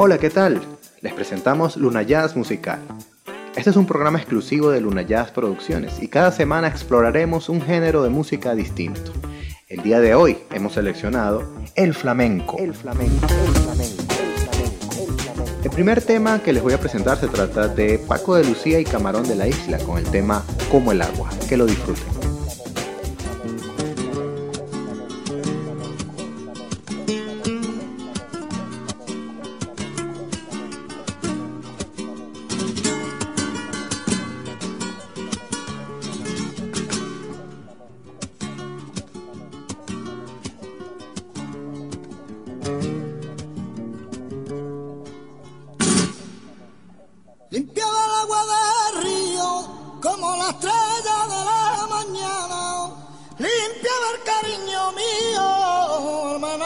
Hola, ¿qué tal? Les presentamos Luna Jazz Musical. Este es un programa exclusivo de Luna Jazz Producciones y cada semana exploraremos un género de música distinto. El día de hoy hemos seleccionado el flamenco. El flamenco, el flamenco, el primer tema que les voy a presentar se trata de Paco de Lucía y Camarón de la Isla con el tema Como el agua. Que lo disfruten.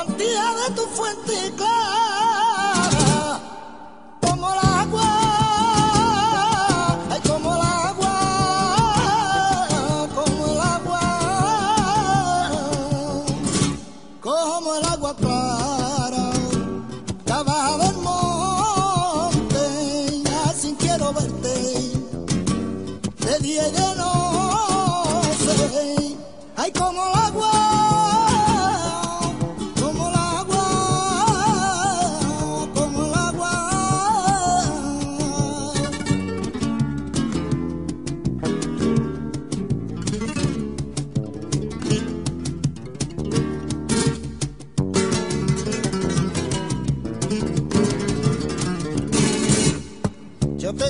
garantía de tu fuente clara.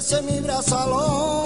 Si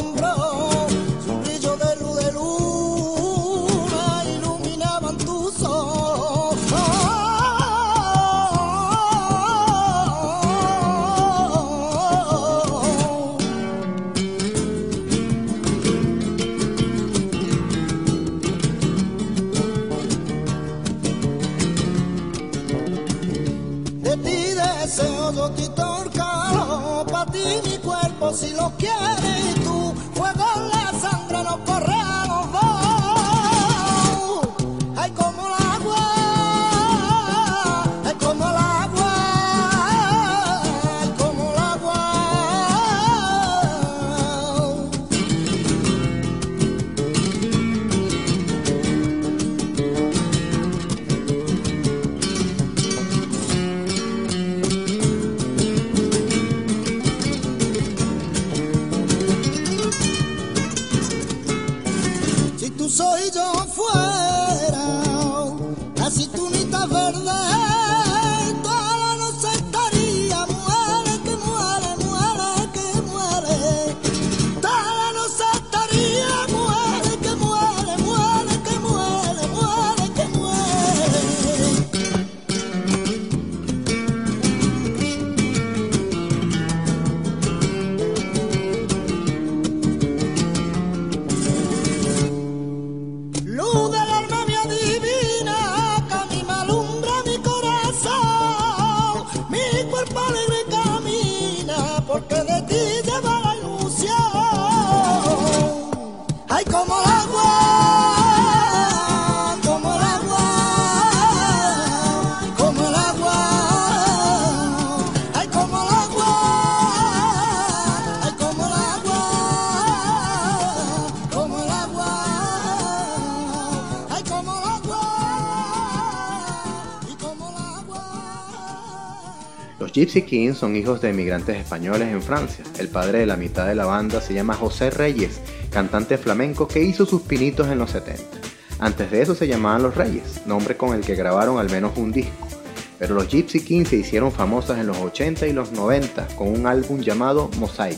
Gypsy Kings son hijos de emigrantes españoles en Francia. El padre de la mitad de la banda se llama José Reyes, cantante flamenco que hizo sus pinitos en los 70. Antes de eso se llamaban Los Reyes, nombre con el que grabaron al menos un disco. Pero los Gypsy Kings se hicieron famosas en los 80 y los 90 con un álbum llamado Mosaic,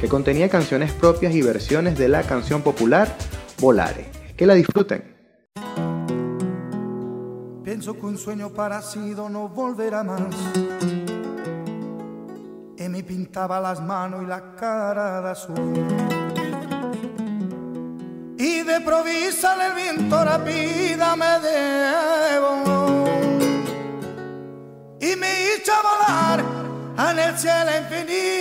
que contenía canciones propias y versiones de la canción popular Volare. Que la disfruten. Pienso que un sueño parecido no volverá más y me pintaba las manos y la cara de azul. Y de provisa el viento rápida me debo y me hizo volar en el cielo infinito.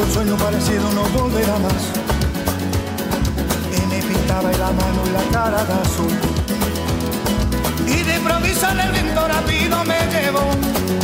Un sueño parecido no volverá más. Y me pintaba la mano y la cara de azul. Y de improviso en el viento rápido me llevó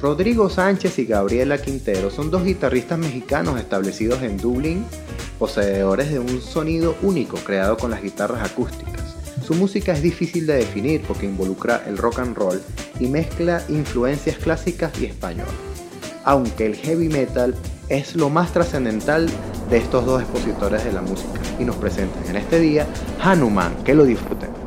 Rodrigo Sánchez y Gabriela Quintero son dos guitarristas mexicanos establecidos en Dublín, poseedores de un sonido único creado con las guitarras acústicas. Su música es difícil de definir porque involucra el rock and roll y mezcla influencias clásicas y españolas. Aunque el heavy metal es lo más trascendental de estos dos expositores de la música y nos presentan en este día Hanuman, que lo disfruten.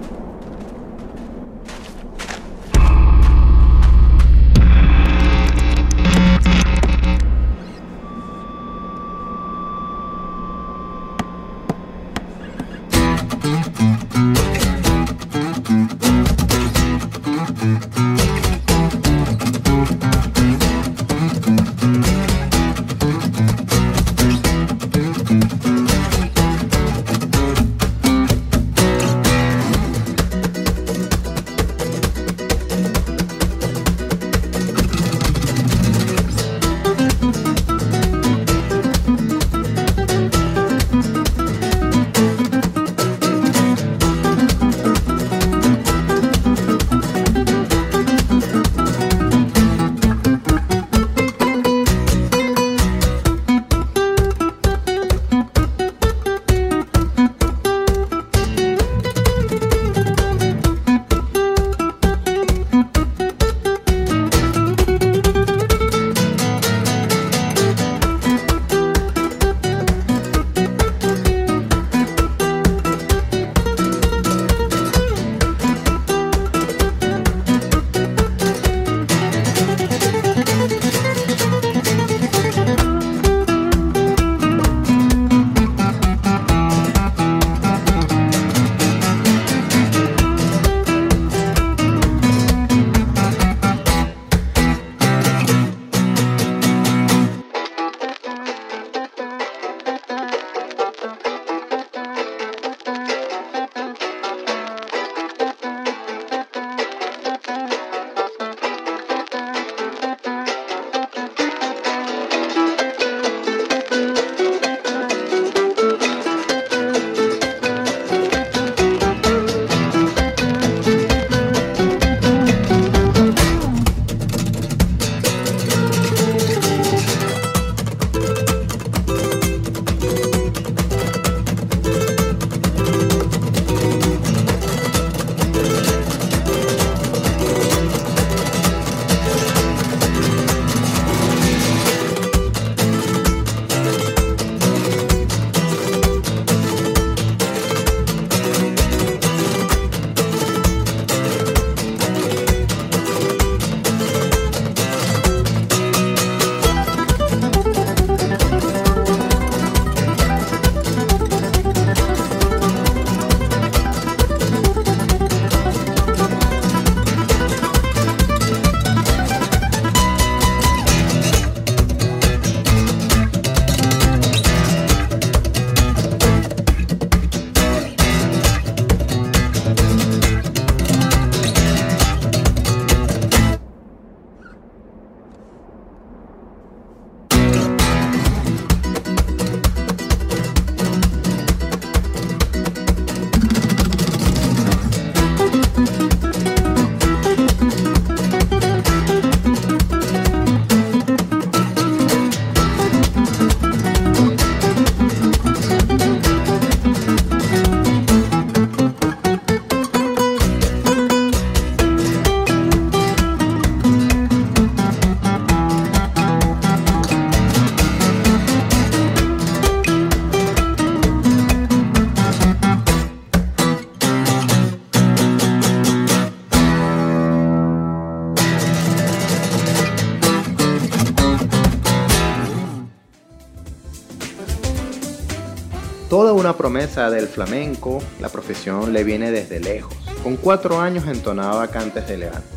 Del flamenco, la profesión le viene desde lejos. Con cuatro años entonaba cantes de elegante.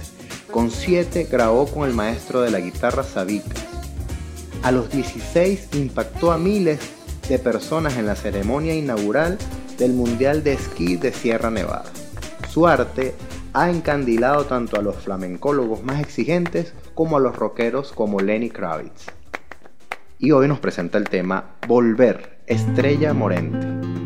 Con siete grabó con el maestro de la guitarra Sabicas. A los 16 impactó a miles de personas en la ceremonia inaugural del Mundial de Esquí de Sierra Nevada. Su arte ha encandilado tanto a los flamencólogos más exigentes como a los rockeros como Lenny Kravitz. Y hoy nos presenta el tema Volver, Estrella Morente.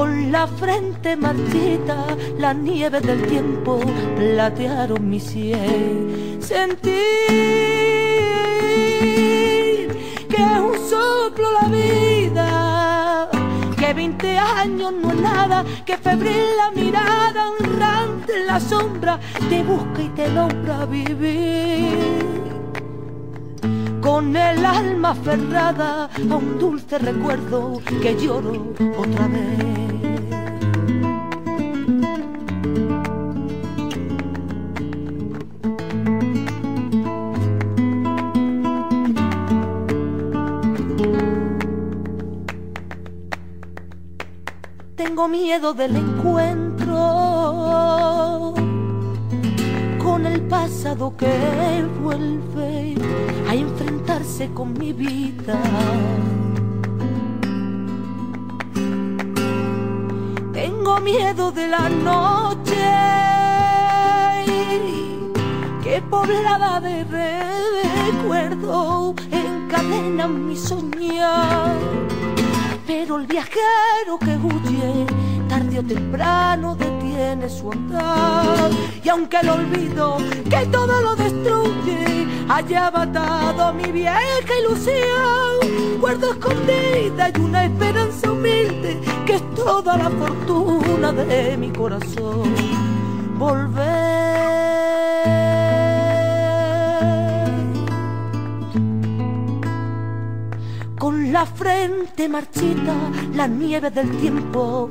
Con la frente marchita, la nieve del tiempo platearon mi sien. Sentir que es un soplo la vida, que 20 años no es nada, que febril la mirada, errante en la sombra, te busca y te logra vivir con el alma aferrada a un dulce recuerdo que lloro otra vez. Tengo miedo del encuentro pasado que vuelve a enfrentarse con mi vida. Tengo miedo de la noche que poblada de recuerdo encadena mi soñar. Pero el viajero que huye tarde o temprano detiene su andar. Y aunque el olvido que todo lo destruye haya matado mi vieja ilusión, guardo escondida y una esperanza humilde que es toda la fortuna de mi corazón. Volver con la frente marchita, la nieve del tiempo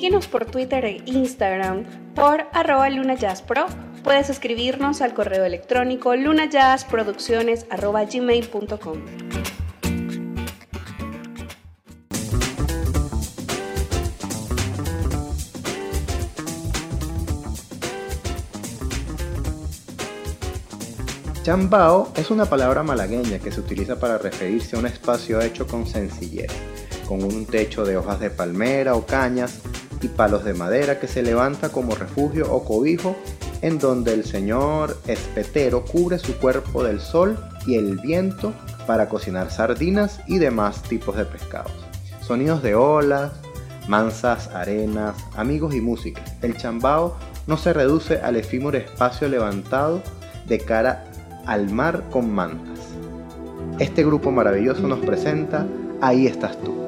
Síguenos por Twitter e Instagram por arroba lunajazzpro. Puedes escribirnos al correo electrónico lunajazzproducciones arroba gmail.com. Chambao es una palabra malagueña que se utiliza para referirse a un espacio hecho con sencillez, con un techo de hojas de palmera o cañas y palos de madera que se levanta como refugio o cobijo en donde el señor espetero cubre su cuerpo del sol y el viento para cocinar sardinas y demás tipos de pescados. Sonidos de olas, mansas arenas, amigos y música. El chambao no se reduce al efímero espacio levantado de cara al mar con mantas. Este grupo maravilloso nos presenta Ahí estás tú.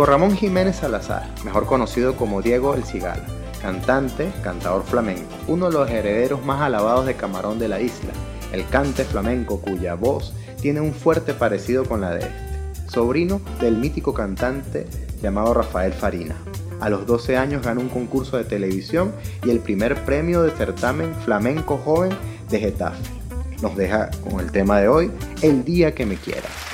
Diego Ramón Jiménez Salazar, mejor conocido como Diego El Cigala, cantante, cantador flamenco, uno de los herederos más alabados de Camarón de la isla, el cante flamenco cuya voz tiene un fuerte parecido con la de este, sobrino del mítico cantante llamado Rafael Farina. A los 12 años ganó un concurso de televisión y el primer premio de certamen flamenco joven de Getafe. Nos deja con el tema de hoy, El día que me quieras.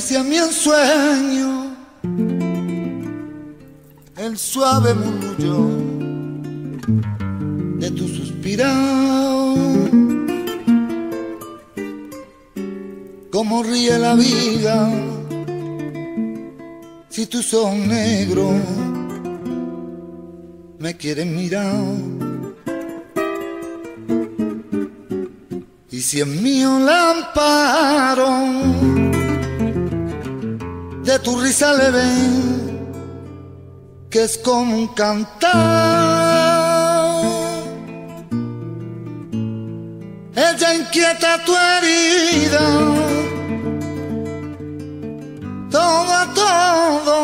Acaricia mi ensueño, el suave murmullo de tu suspirado. Como ríe la vida si tus ojos negros me quieren mirar. Y si es mío amparo de tu risa le ven que es como un cantar. Ella inquieta tu herida, todo a todo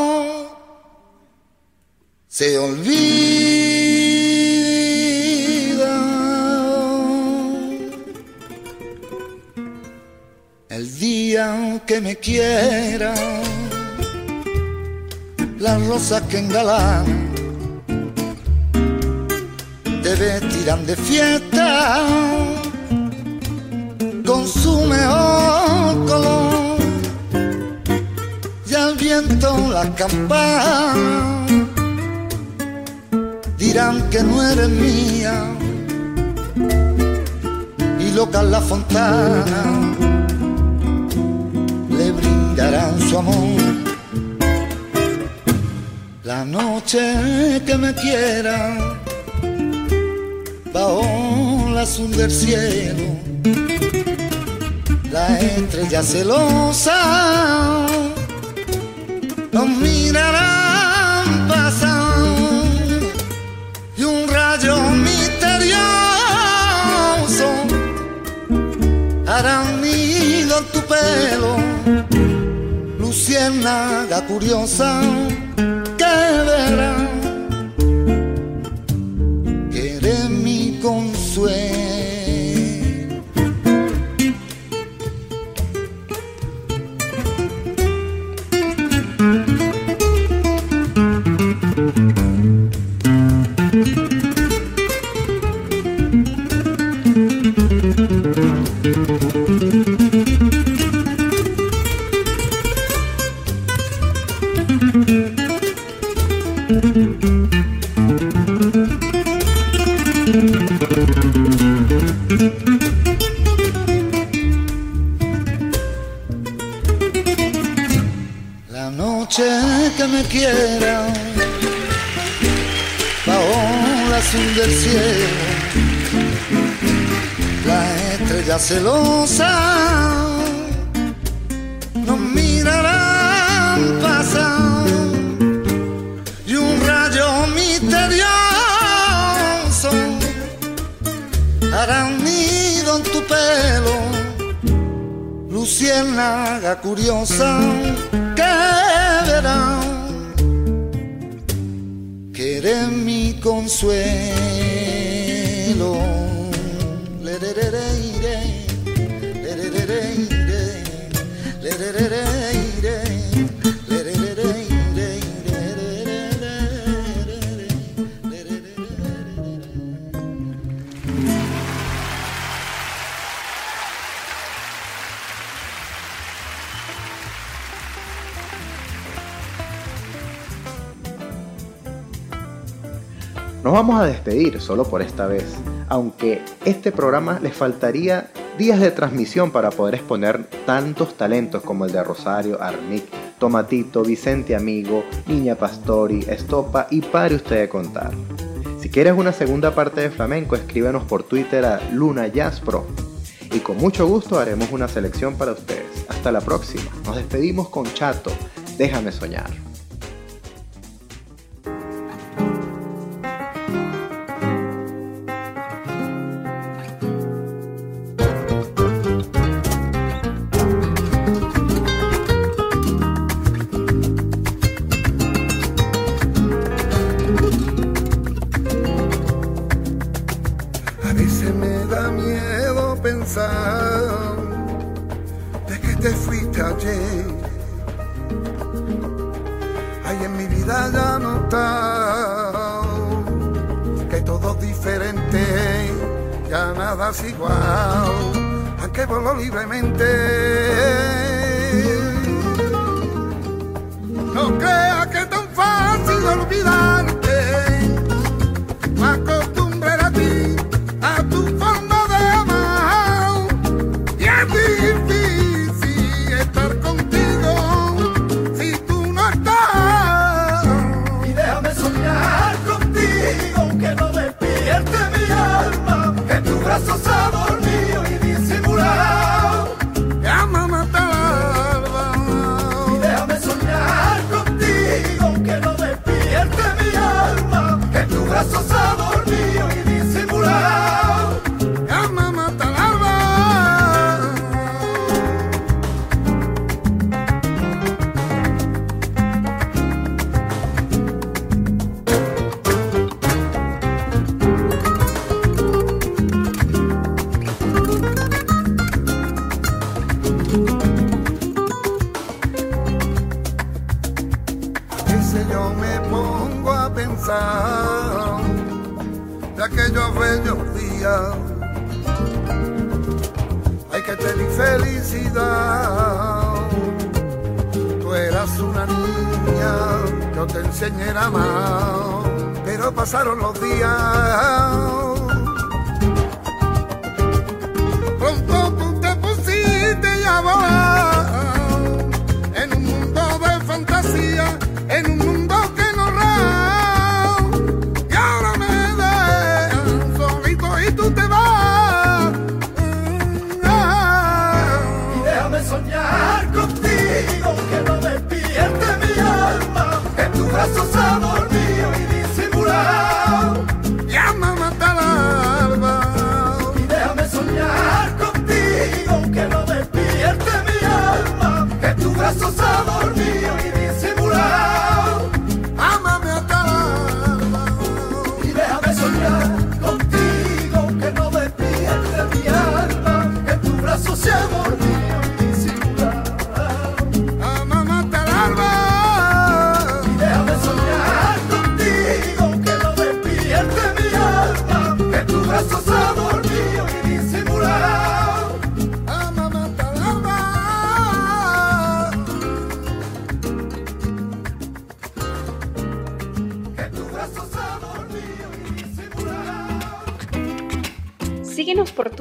se olvida. El día que me quiera las rosas que engalanan te vestirán de fiesta con su mejor color. Y al viento la campana dirán que no eres mía. Y loca la fontana le brindarán su amor la noche que me quiera, bajo la azul del cielo, la estrella celosa nos mirarán pasar y un rayo misterioso hará un en tu pelo, luciérnaga curiosa alone. vamos a despedir solo por esta vez, aunque este programa les faltaría días de transmisión para poder exponer tantos talentos como el de Rosario, Arnic, Tomatito, Vicente Amigo, Niña Pastori, Estopa y pare usted de contar. Si quieres una segunda parte de flamenco, escríbenos por Twitter a Luna Jazz Pro. Y con mucho gusto haremos una selección para ustedes. Hasta la próxima. Nos despedimos con Chato. Déjame soñar.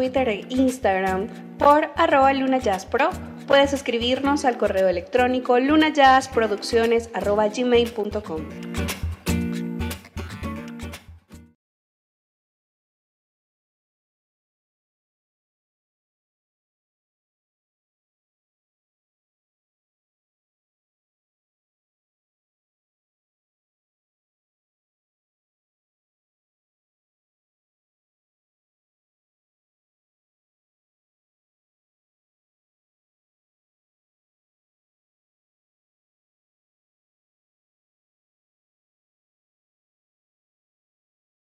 Twitter e Instagram por arroba lunajazzpro. Puedes escribirnos al correo electrónico lunajazzproducciones.gmail.com.